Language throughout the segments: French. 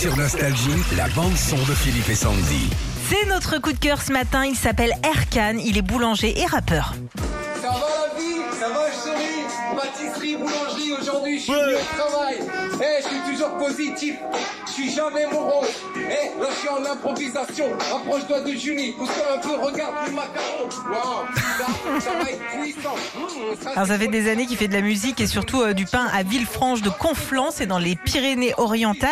Sur Nostalgie, la bande-son de Philippe et Sandy. C'est notre coup de cœur ce matin, il s'appelle Erkan, il est boulanger et rappeur. Ça va la vie Ça va je souris Pâtisserie, boulangerie, aujourd'hui je suis venu au travail. Eh, je suis toujours positif. Je suis jamais morose. Eh, là je suis en improvisation. Approche-toi de Julie. Pousse-toi un peu, regarde le macaron. Wow, ça, ça va être puissant. Alors ça fait des années qu'il fait de la musique et surtout euh, du pain à Villefranche de Conflans, c'est dans les Pyrénées-Orientales.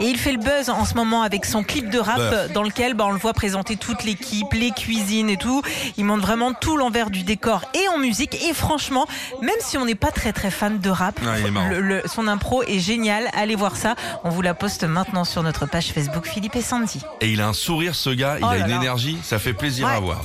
Et il fait le buzz en ce moment avec son clip de rap dans lequel bah, on le voit présenter toute l'équipe, les cuisines et tout. Il montre vraiment tout l'envers du décor et en musique. Et franchement, même si on n'est pas très très fan de rap, Ouais, le- le- son impro est génial. Allez voir ça. On vous la poste maintenant sur notre page Facebook Philippe et Sandy. Et il a un sourire, ce gars, il Oh a là une là. énergie, ça fait plaisir Ouais. à voir.